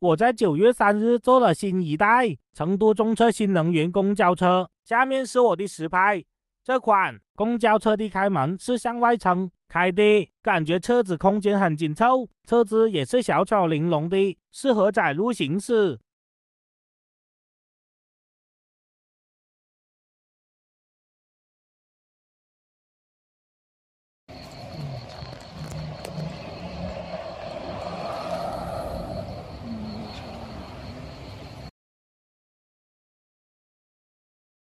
我在九月三日坐了新一代成都中车新能源公交车，下面是我的实拍。这款公交车的开门是向外撑开的，感觉车子空间很紧凑，车子也是小巧玲珑的，适合窄路行驶。